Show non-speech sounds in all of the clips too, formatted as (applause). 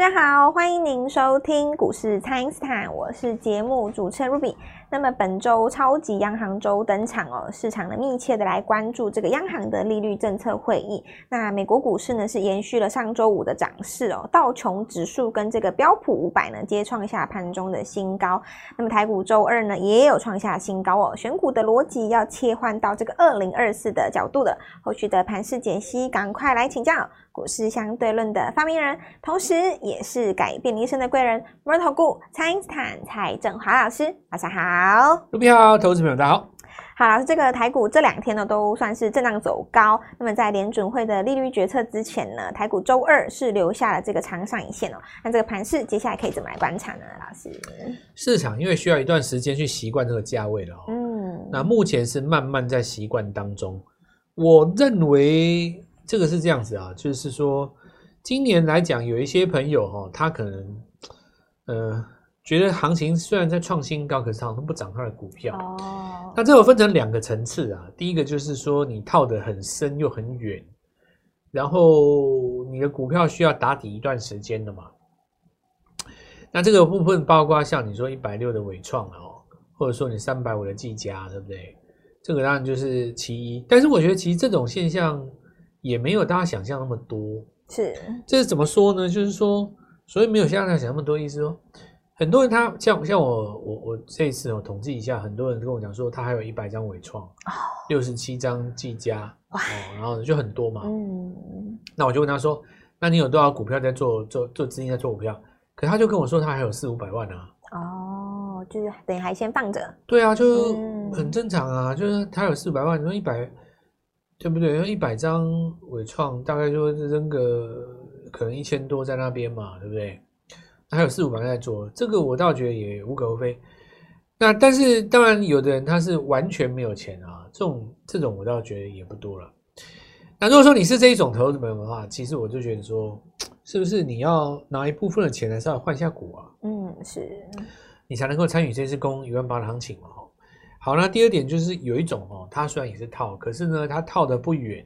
大家好，欢迎您收听股市蔡因斯坦，我是节目主持人 Ruby。那么本周超级央行周登场哦，市场呢密切的来关注这个央行的利率政策会议。那美国股市呢是延续了上周五的涨势哦，道琼指数跟这个标普五百呢皆创下盘中的新高。那么台股周二呢也有创下新高哦，选股的逻辑要切换到这个二零二四的角度的。后续的盘势解析，赶快来请教股市相对论的发明人，同时也是改变你一生的贵人——摩尔投顾蔡因斯坦蔡振华老师，晚上好。好，卢比好，投资朋友大家好。好，老师，这个台股这两天呢都算是震荡走高。那么在联准会的利率决策之前呢，台股周二是留下了这个长上影线哦。那这个盘势接下来可以怎么来观察呢？老师，市场因为需要一段时间去习惯这个价位了哦。嗯，那目前是慢慢在习惯当中。我认为这个是这样子啊，就是说今年来讲，有一些朋友哈，他可能呃。觉得行情虽然在创新高，可是好像不涨他的股票。哦，那这有分成两个层次啊。第一个就是说你套得很深又很远，然后你的股票需要打底一段时间的嘛。那这个部分包括像你说一百六的伟创哦，或者说你三百五的技嘉，对不对？这个当然就是其一。但是我觉得其实这种现象也没有大家想象那么多。是，这是怎么说呢？就是说，所以没有像大家想那么多意思说。很多人他像像我我我这一次我统计一下，很多人跟我讲说他还有一百张伟创，六十七张技嘉哦，然后就很多嘛。嗯，那我就问他说，那你有多少股票在做做做资金在做股票？可他就跟我说他还有四五百万啊。哦，就是等于还先放着。对啊，就很正常啊，就是他有四五百万，你说一百，对不对？用一百张伟创大概就扔个可能一千多在那边嘛，对不对？还有四五百在做，这个我倒觉得也无可厚非。那但是当然，有的人他是完全没有钱啊，这种这种我倒觉得也不多了。那如果说你是这一种投资朋友的话，其实我就觉得说，是不是你要拿一部分的钱来稍微换一下股啊？嗯，是，你才能够参与这次攻一万八的行情嘛。好，那第二点就是有一种哦，它虽然也是套，可是呢，它套的不远。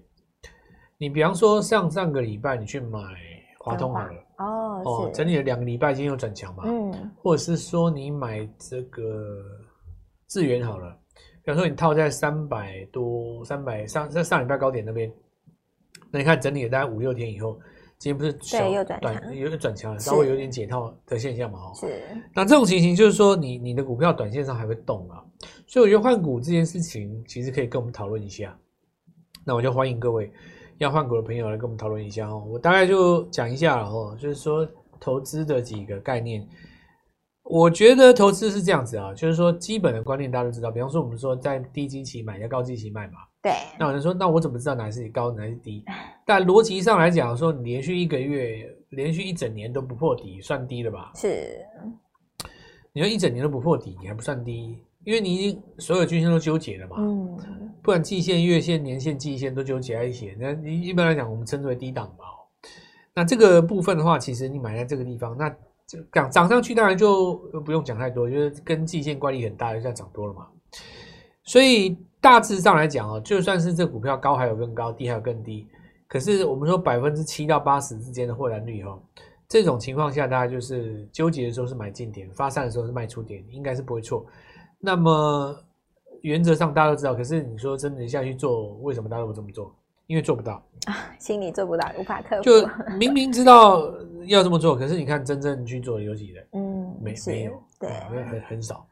你比方说上上个礼拜你去买华通好了。哦哦，整理了两个礼拜，今天又转强嘛。嗯，或者是说你买这个智源好了，比方说你套在三百多、三百上在上礼拜高点那边，那你看整理了大概五六天以后，今天不是对又转强，有点转强了，稍微有点解套的现象嘛。哦，是。那这种情形就是说，你你的股票短线上还会动啊，所以我觉得换股这件事情其实可以跟我们讨论一下。那我就欢迎各位。要换股的朋友来跟我们讨论一下哦，我大概就讲一下了哦，就是说投资的几个概念。我觉得投资是这样子啊，就是说基本的观念大家都知道，比方说我们说在低基期买，在高基期卖嘛。对。那有人说，那我怎么知道哪是高，哪是低？但逻辑上来讲，说你连续一个月、连续一整年都不破底，算低了吧？是。你说一整年都不破底，你还不算低？因为你已经所有均线都纠结了嘛，嗯，不然季线、月线、年线、季线都纠结在一起。那你一般来讲，我们称之为低档嘛。那这个部分的话，其实你买在这个地方，那这涨涨上去，当然就不用讲太多，就是跟季线关系很大，就在涨多了嘛。所以大致上来讲哦，就算是这股票高还有更高，低还有更低，可是我们说百分之七到八十之间的获蓝率哦，这种情况下，大家就是纠结的时候是买进点，发散的时候是卖出点，应该是不会错。那么原则上大家都知道，可是你说真的下去做，为什么大家都不这么做？因为做不到啊，心里做不到，无法克服。就明明知道要这么做，可是你看真正去做的有几人？嗯，没没有，对，很很少。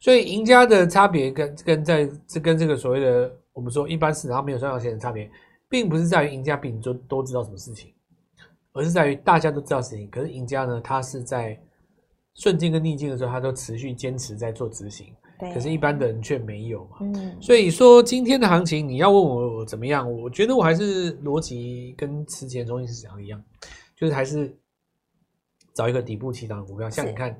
所以赢家的差别跟跟在这跟这个所谓的我们说一般市场没有赚到钱的差别，并不是在于赢家比你都都知道什么事情，而是在于大家都知道事情，可是赢家呢，他是在顺境跟逆境的时候，他都持续坚持在做执行。可是，一般的人却没有嘛。嗯，所以说今天的行情，你要问我我怎么样？我觉得我还是逻辑跟之前中心市场一样，就是还是找一个底部起涨的股票。像你看，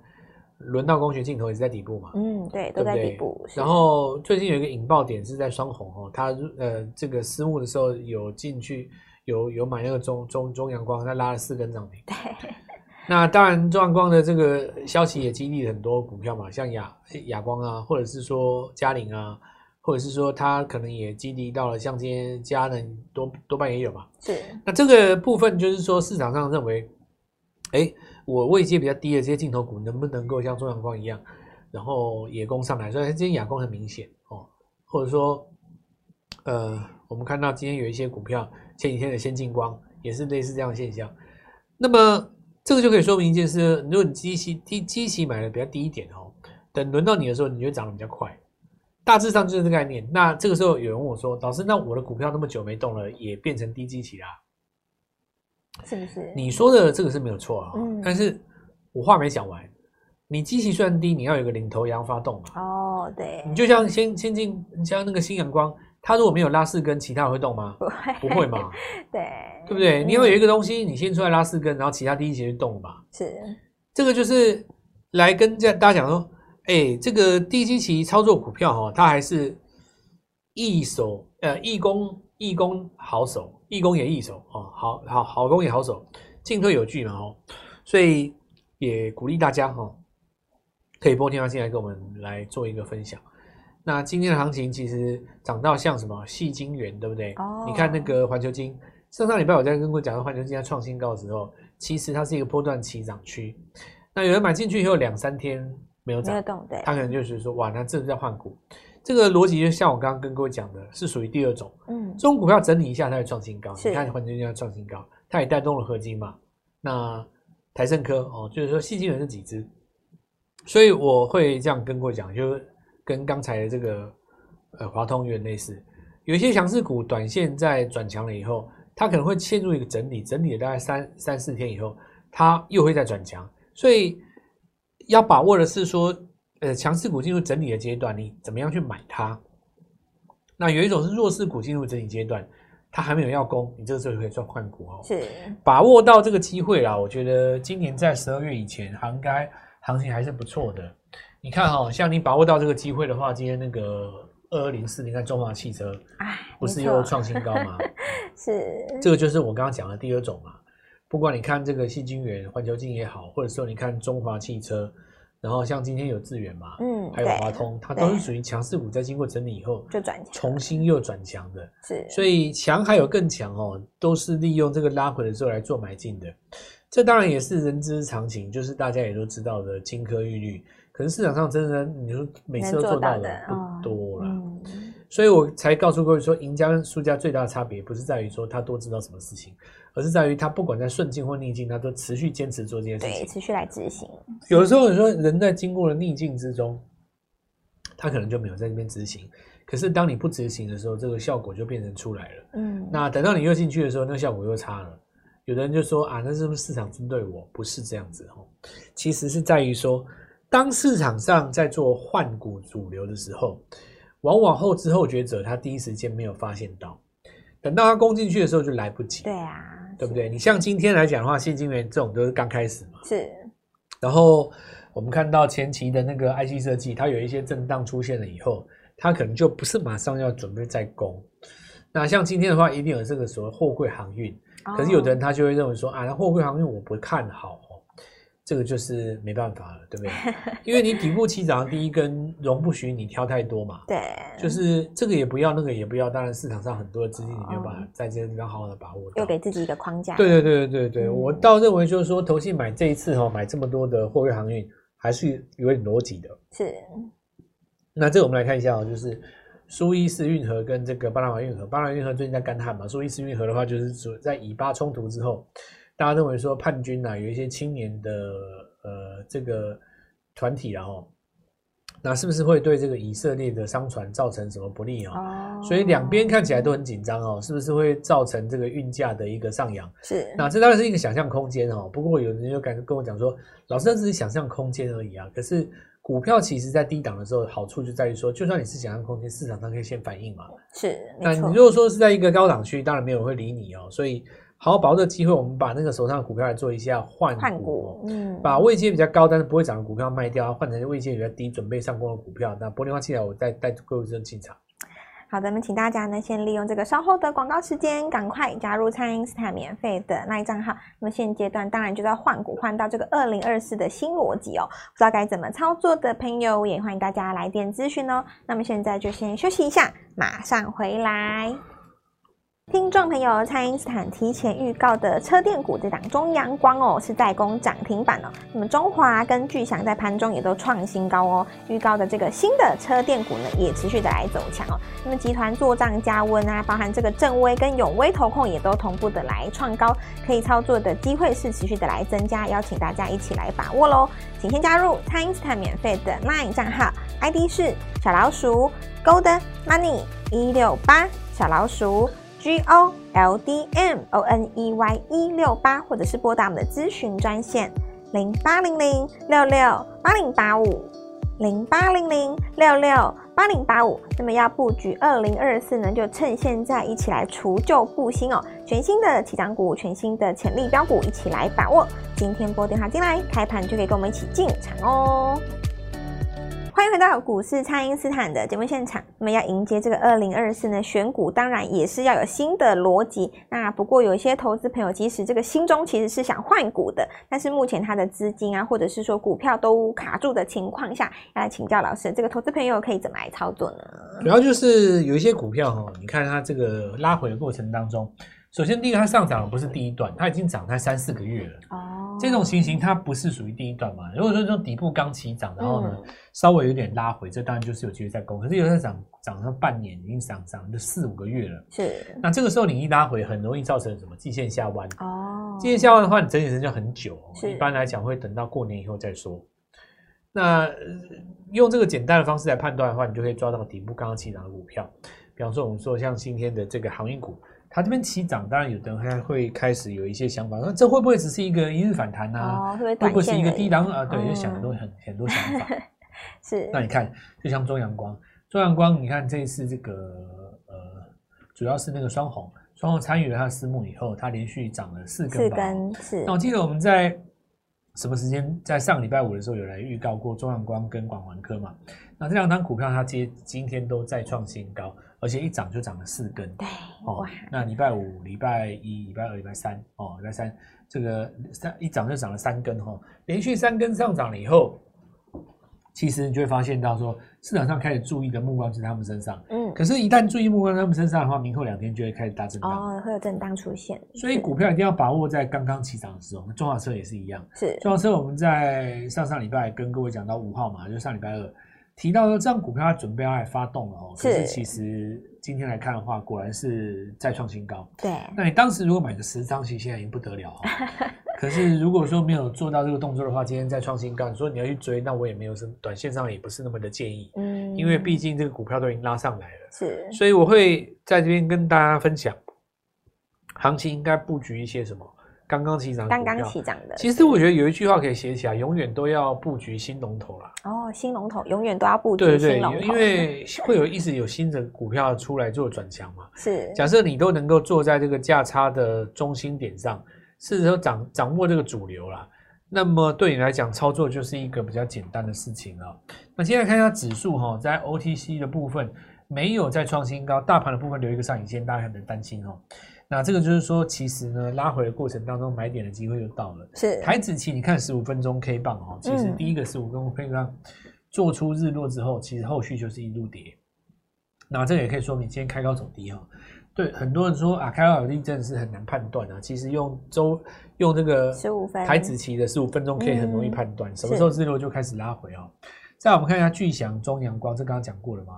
轮到光学镜头也是在底部嘛。嗯，对，都在底部。然后最近有一个引爆点是在双红哦，它呃这个私募的时候有进去，有有买那个中中中阳光，它拉了四根涨停。对。那当然，中阳光的这个消息也激励了很多股票嘛，像亚亚光啊，或者是说嘉陵啊，或者是说它可能也激励到了像今天嘉能多多半也有嘛。是。那这个部分就是说市场上认为哎，我位阶比较低的这些镜头股能不能够像中阳光一样，然后也攻上来？所以今天亚光很明显哦，或者说，呃，我们看到今天有一些股票，前几天的先进光也是类似这样的现象。那么这个就可以说明一件事：如果你基期低，基期买的比较低一点哦，等轮到你的时候，你就涨得比较快。大致上就是这个概念。那这个时候有人问我说：“老师，那我的股票那么久没动了，也变成低基期啦？”是不是？你说的这个是没有错啊。嗯。但是我话没讲完，你基期虽然低，你要有个领头羊发动嘛。哦，对。你就像先先进，像那个新阳光，它如果没有拉四根，其他会动吗？(laughs) 不会，不会嘛？(laughs) 对，对不对？你要有一个东西，你先出来拉四根，然后其他低基期就动嘛。是。这个就是来跟这大家讲说。哎，这个低基期操作股票哈，它还是易手，呃，易攻易攻好手，易攻也易守哦，好好好攻也好手，进退有据嘛哦，所以也鼓励大家哈，可以拨电话进来跟我们来做一个分享。那今天的行情其实涨到像什么细晶元，对不对？哦。你看那个环球金，上上礼拜我在跟各位讲到环球金在创新高的时候，其实它是一个波段起涨区。那有人买进去以后两三天。没有涨，对，他可能就是说，哇，那这是在换股，这个逻辑就像我刚刚跟各位讲的，是属于第二种，嗯，这种股票整理一下，它会创新高，你看环球金要创新高，它也带动了合金嘛，那台盛科哦，就是说细晶元是几只，所以我会这样跟各位讲，就跟刚才的这个呃华通有点类似，有一些强势股，短线在转强了以后，它可能会陷入一个整理，整理了大概三三四天以后，它又会再转强，所以。要把握的是说，呃，强势股进入整理的阶段，你怎么样去买它？那有一种是弱势股进入整理阶段，它还没有要攻，你这个时候就可以做换股哦。是，把握到这个机会啦。我觉得今年在十二月以前，应该行情还是不错的。你看哈、哦，像你把握到这个机会的话，今天那个二二零四，你看中华汽车，哎，不是又创新高吗？(laughs) 是，这个就是我刚刚讲的第二种嘛。不管你看这个细菌源、环球晶也好，或者说你看中华汽车，然后像今天有智原嘛，嗯，还有华通，它都是属于强势股，在经过整理以后就转强，重新又转强的。是，所以强还有更强哦，都是利用这个拉回的时候来做买进的。这当然也是人之常情，就是大家也都知道的金科玉律。可是市场上真的，你说每次都做到的不多了。所以我才告诉各位说，赢家跟输家最大的差别不是在于说他多知道什么事情，而是在于他不管在顺境或逆境，他都持续坚持做这件事情，对，持续来执行。有的时候你说人在经过了逆境之中，他可能就没有在那边执行，可是当你不执行的时候，这个效果就变成出来了。嗯，那等到你又进去的时候，那个效果又差了。有的人就说啊，那是不是市场针对我？不是这样子哦，其实是在于说，当市场上在做换股主流的时候。往往后知后觉者，他第一时间没有发现到，等到他攻进去的时候就来不及。对啊，对不对？你像今天来讲的话，矽晶圆这种都是刚开始嘛。是。然后我们看到前期的那个 IC 设计，它有一些震荡出现了以后，它可能就不是马上要准备再攻。那像今天的话，一定有这个所谓货柜航运。可是有的人他就会认为说啊，那货柜航运我不看好。这个就是没办法了，对不对？(laughs) 因为你底部起涨的第一根容不许你挑太多嘛。对，就是这个也不要，那个也不要。当然市场上很多的资金，你没有办法在这个地方好好的把握。又给自己一个框架。对对对对对，嗯、我倒认为就是说，投信买这一次哈，买这么多的货柜航运，还是有点逻辑的。是。那这个我们来看一下哦，就是苏伊士运河跟这个巴拿马运河，巴拿马运河最近在干旱嘛，苏伊士运河的话，就是说在以巴冲突之后。大家认为说叛军呐、啊，有一些青年的呃这个团体然后，那是不是会对这个以色列的商船造成什么不利啊？哦、所以两边看起来都很紧张哦，是不是会造成这个运价的一个上扬？是。那这当然是一个想象空间哦。不过有人就敢跟我讲说，老师这只是想象空间而已啊。可是股票其实在低档的时候，好处就在于说，就算你是想象空间，市场上可以先反应嘛。是。那你如果说是在一个高档区，当然没有人会理你哦。所以。好好把握这个机会，我们把那个手上的股票来做一下换股，换股，嗯，把位阶比较高但是不会涨的股票卖掉，换成位阶比较低准备上攻的股票。那玻璃化器材，我再带各位进场。好的，那请大家呢先利用这个稍后的广告时间，赶快加入蔡因斯坦免费的那一账号。那么现阶段当然就要换股换到这个二零二四的新逻辑哦，不知道该怎么操作的朋友，也欢迎大家来电咨询哦。那么现在就先休息一下，马上回来。听众朋友，蔡因斯坦提前预告的车电股这档中阳光哦，是代工涨停板哦。那么中华跟巨祥在盘中也都创新高哦。预告的这个新的车电股呢，也持续的来走强哦。那么集团做账加温啊，包含这个正威跟永威投控也都同步的来创高，可以操作的机会是持续的来增加，邀请大家一起来把握喽。请先加入蔡因斯坦免费的 LINE 账号，ID 是小老鼠 Gold Money 一六八小老鼠。G O L D M O N E Y 一六八，或者是拨打我们的咨询专线零八零零六六八零八五零八零零六六八零八五。那么要布局二零二四呢，就趁现在一起来除旧布新哦，全新的起涨股，全新的潜力标股，一起来把握。今天拨电话进来，开盘就可以跟我们一起进场哦。欢迎回到股市，蔡因斯坦的节目现场。那么要迎接这个二零二四呢，选股当然也是要有新的逻辑。那不过有一些投资朋友，即使这个心中其实是想换股的，但是目前他的资金啊，或者是说股票都卡住的情况下，要来请教老师，这个投资朋友可以怎么来操作呢？主要就是有一些股票哈，你看它这个拉回的过程当中，首先第一个它上涨的不是第一段，它已经涨它三四个月了。哦。这种情形它不是属于第一段嘛？如果说这种底部刚起涨，然后呢、嗯、稍微有点拉回，这当然就是有机会再攻。可是有些涨涨上半年，已经涨涨就四五个月了。是。那这个时候你一拉回，很容易造成什么？季线下弯。哦。季线下弯的话，你整体时间就很久。是。一般来讲会等到过年以后再说。那用这个简单的方式来判断的话，你就可以抓到底部刚刚起涨的股票。比方说，我们说像今天的这个航运股。它这边起涨，当然有的人还会开始有一些想法，那这会不会只是一个一日反弹呢、啊？哦，会不会是一个低档啊？对，就想很多很很多想法。(laughs) 是。那你看，就像中阳光，中阳光，你看这一次这个呃，主要是那个双红，双红参与了它的私募以后，它连续涨了四根。四根是。那我记得我们在什么时间，在上礼拜五的时候有来预告过中阳光跟广环科嘛？那这两张股票它今今天都再创新高。而且一涨就涨了四根，对，哦，那礼拜五、礼拜一、礼拜二、礼拜三，哦，礼拜三这个三一涨就涨了三根，哈、哦，连续三根上涨了以后，其实你就会发现到说，市场上开始注意的目光是在他们身上，嗯，可是，一旦注意目光在他们身上的话，明后两天就会开始大震荡，哦，会有震荡出现，所以股票一定要把握在刚刚起涨的时候。那中华车也是一样，是中华车，我们在上上礼拜跟各位讲到五号嘛，就上礼拜二。提到说，这张股票它准备要来发动了哦，可是其实今天来看的话，果然是再创新高。对，那你当时如果买的十张，其实现在已经不得了。(laughs) 可是如果说没有做到这个动作的话，今天再创新高，你说你要去追，那我也没有什么，短线上也不是那么的建议。嗯，因为毕竟这个股票都已经拉上来了。是，所以我会在这边跟大家分享，行情应该布局一些什么。刚刚起涨，刚刚起涨的。其实我觉得有一句话可以写起来，永远都要布局新龙头啦。哦，新龙头永远都要布局新。对对，因为会有一直有新的股票出来做转强嘛。(laughs) 是。假设你都能够坐在这个价差的中心点上，是说掌掌握这个主流啦，那么对你来讲操作就是一个比较简单的事情了。那现在看一下指数哈，在 OTC 的部分没有再创新高，大盘的部分留一个上影线，大家很能担心哦。那这个就是说，其实呢，拉回的过程当中，买点的机会就到了。是台子期，你看十五分钟 K 棒哦，其实第一个十五分钟 K 棒做出日落之后，其实后续就是一路跌。那这个也可以说明今天开高走低哈。对很多人说啊，开高走低真的是很难判断啊。其实用周用这个十五分台子期的十五分钟可以很容易判断，什么时候日落就开始拉回哦。再我们看一下巨祥、中阳光，这刚刚讲过了嘛？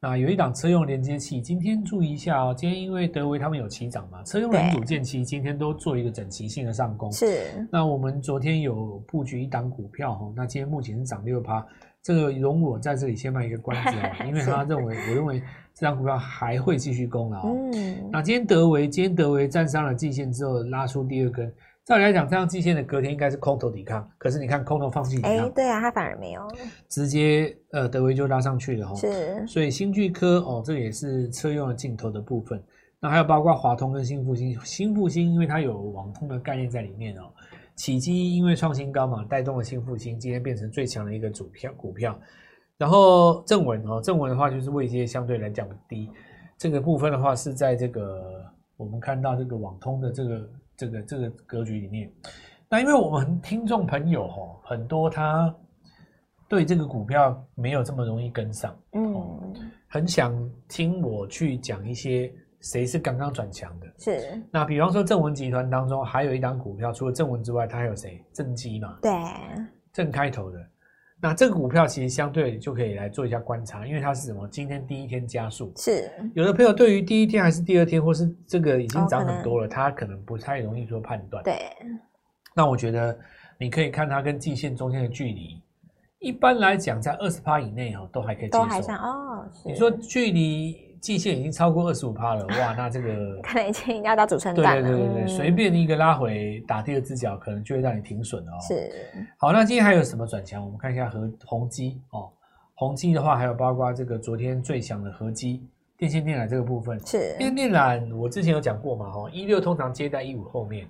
啊，有一档车用连接器，今天注意一下哦。今天因为德维他们有起涨嘛，车用零组件期今天都做一个整齐性的上攻。是。那我们昨天有布局一档股票哈，那今天目前是涨六趴。这个容我在这里先卖一个关子啊，因为他 (laughs) 认为，我认为这档股票还会继续攻了哦。嗯。那今天德维，今天德维站上了季线之后，拉出第二根。照理来讲，这样季线的隔天应该是空头抵抗，可是你看空头放弃抵抗，哎，对啊，它反而没有，直接呃德维就拉上去了哈。是，所以新巨科哦，这个也是车用的镜头的部分。那还有包括华通跟新复兴，新复兴因为它有网通的概念在里面哦。启基因为创新高嘛，带动了新复兴，今天变成最强的一个主票股票。然后正文哦，正文的话就是位阶相对来讲低，这个部分的话是在这个我们看到这个网通的这个。这个这个格局里面，那因为我们听众朋友哦很多，他对这个股票没有这么容易跟上，嗯，很想听我去讲一些谁是刚刚转强的？是。那比方说正文集团当中还有一档股票，除了正文之外，它还有谁？正基嘛。对。正开头的。那这个股票其实相对就可以来做一下观察，因为它是什么？今天第一天加速。是。有的朋友对于第一天还是第二天，或是这个已经涨很多了，他可能不太容易做判断。对。那我觉得你可以看它跟季线中间的距离，一般来讲在二十趴以内哦，都还可以接受。都还算哦。你说距离。季线已经超过二十五趴了，哇，那这个 (laughs) 可能已经要到主升段了。对对对对，随、嗯、便一个拉回打第二只脚，可能就会让你停损哦。是。好，那今天还有什么转强？我们看一下和宏基哦，宏基的话还有包括这个昨天最强的合基电线电缆这个部分。是。电线电缆我之前有讲过嘛，哈，一六通常接在一五后面，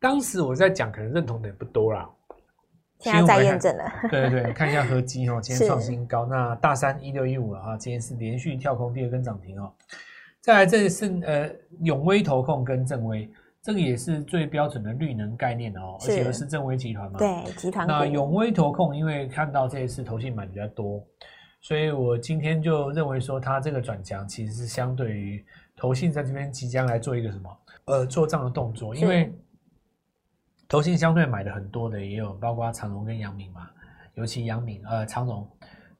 当时我在讲，可能认同的也不多啦。现在再验证了，(laughs) 对对对，看一下合基哦，今天创新高。那大三一六一五了哈，今天是连续跳空第二根涨停哦。再来，这是呃永威投控跟正威，这个也是最标准的绿能概念哦，而且是正威集团嘛。对，集团。那永威投控，因为看到这一次投信买比较多，所以我今天就认为说，它这个转强其实是相对于投信在这边即将来做一个什么呃做账的动作，因为。投信相对买的很多的也有，包括长荣跟阳明嘛，尤其阳明呃长荣，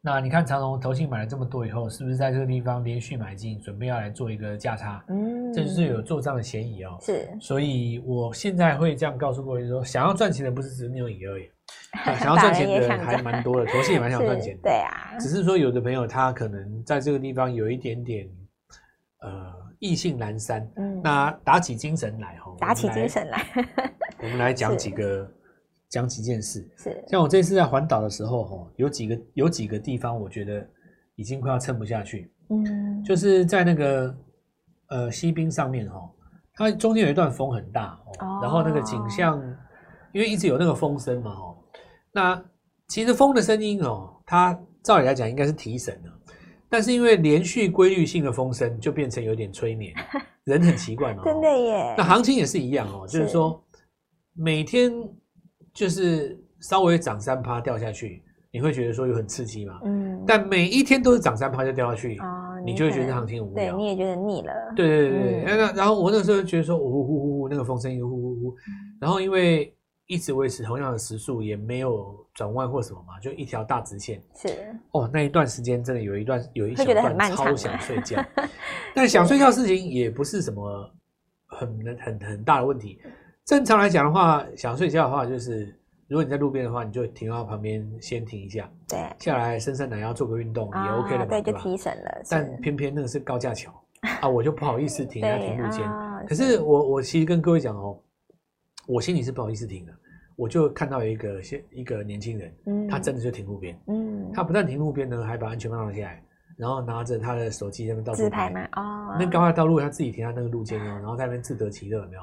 那你看长荣投信买了这么多以后，是不是在这个地方连续买进，准备要来做一个价差？嗯，这就是有做账的嫌疑哦。是，所以我现在会这样告诉各位说，想要赚钱的不是只有你而已，(laughs) 想要赚钱的人还蛮多的，投信也蛮想赚钱的。对啊，只是说有的朋友他可能在这个地方有一点点呃意兴阑珊，嗯，那打起精神来哦，打起精神来。我们来讲几个，讲几件事。是，像我这次在环岛的时候，哈，有几个有几个地方，我觉得已经快要撑不下去。嗯，就是在那个呃西滨上面，哈，它中间有一段风很大，哦，然后那个景象，因为一直有那个风声嘛，哦，那其实风的声音，哦，它照理来讲应该是提神的，但是因为连续规律性的风声，就变成有点催眠，(laughs) 人很奇怪嘛。真的耶。那行情也是一样哦，就是说。每天就是稍微涨三趴掉下去，你会觉得说有很刺激嘛？嗯。但每一天都是涨三趴就掉下去，哦，你就会觉得行情无聊。对，你也觉得腻了。对对对对。那、嗯、然后我那时候觉得说，呼呼呼呼，那个风声又呼呼呼。然后因为一直维持同样的时速，也没有转弯或什么嘛，就一条大直线。是。哦，那一段时间真的有一段有一小段超想睡觉，(laughs) 但想睡觉的事情也不是什么很很很大的问题。正常来讲的话，想睡觉的话，就是如果你在路边的话，你就停到旁边先停一下，对，下来伸伸懒腰做个运动也 OK 的嘛，对，就提神了。但偏偏那个是高架桥 (laughs) 啊，我就不好意思停在停路肩。可是我我其实跟各位讲哦，我心里是不好意思停的，我就看到一个先一个年轻人，嗯，他真的就停路边，嗯，他不但停路边呢，还把安全帽拿下来。然后拿着他的手机在那边到处拍嘛，哦，那高架道路他自己停在那个路肩哦，然后在那边自得其乐，有没有？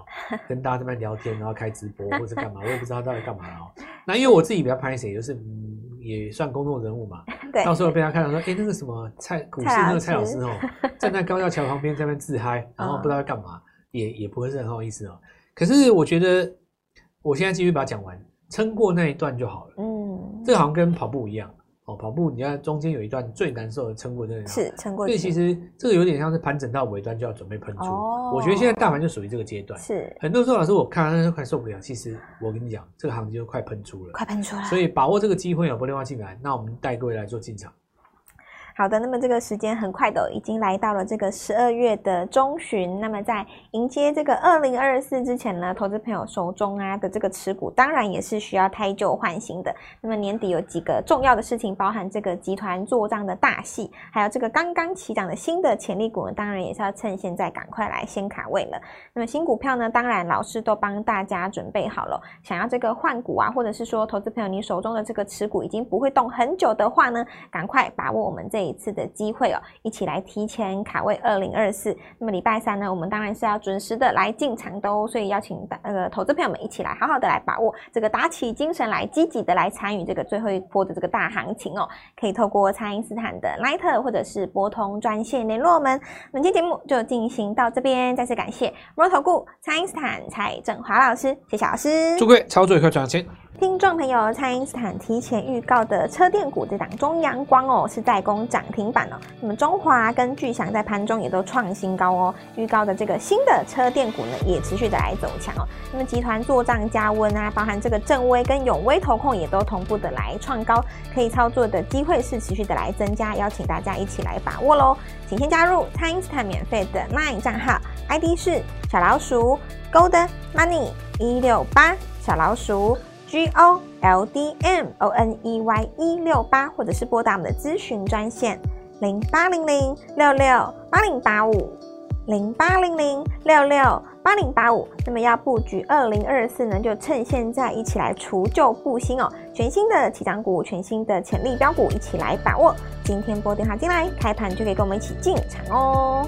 跟大家在那边聊天，然后开直播或者干嘛，我也不知道他到底干嘛哦。那因为我自己比较拍谁，就是嗯，也算公众人物嘛，(laughs) 对，到时候被他看到说，哎，那个什么蔡股市那个蔡老师哦，(laughs) 站在高架桥旁边在那边自嗨，然后不知道在干嘛，也也不会是很好意思哦。可是我觉得，我现在继续把它讲完，撑过那一段就好了。嗯，这好像跟跑步一样。哦，跑步你看中间有一段最难受的撑过这个，是撑过去。所以其实这个有点像是盘整到尾端就要准备喷出。哦，我觉得现在大盘就属于这个阶段。是，很多时候老师我看他快受不了。其实我跟你讲，这个行情就快喷出了，快喷出了。所以把握这个机会有不另外进来，那我们带各位来做进场。好的，那么这个时间很快的已经来到了这个十二月的中旬。那么在迎接这个二零二四之前呢，投资朋友手中啊的这个持股，当然也是需要汰旧换新的。那么年底有几个重要的事情，包含这个集团做账的大戏，还有这个刚刚起涨的新的潜力股呢，当然也是要趁现在赶快来先卡位了。那么新股票呢，当然老师都帮大家准备好了。想要这个换股啊，或者是说投资朋友你手中的这个持股已经不会动很久的话呢，赶快把握我们这。一次的机会哦，一起来提前卡位二零二四。那么礼拜三呢，我们当然是要准时的来进场的哦，所以邀请那个投资朋友们一起来好好的来把握这个，打起精神来，积极的来参与这个最后一波的这个大行情哦。可以透过蔡因斯坦的 Line 或者是拨通专线联络我们。本期节目就进行到这边，再次感谢摩投顾蔡因斯坦蔡正华老师，谢谢老师，祝各位操作愉快，赚钱。听众朋友，蔡因斯坦提前预告的车电股这档中阳光哦，是在攻涨停板哦。那么中华跟巨祥在盘中也都创新高哦。预告的这个新的车电股呢，也持续的来走强哦。那么集团做账加温啊，包含这个正威跟永威投控也都同步的来创高，可以操作的机会是持续的来增加，邀请大家一起来把握喽。请先加入蔡因斯坦免费的 LINE 账号，ID 是小老鼠 Gold Money 一六八小老鼠。G O L D M O N E Y 一六八，或者是拨打我们的咨询专线零八零零六六八零八五零八零零六六八零八五。那么要布局二零二四呢，就趁现在一起来除旧布新哦，全新的起涨股，全新的潜力标股，一起来把握。今天拨电话进来，开盘就可以跟我们一起进场哦。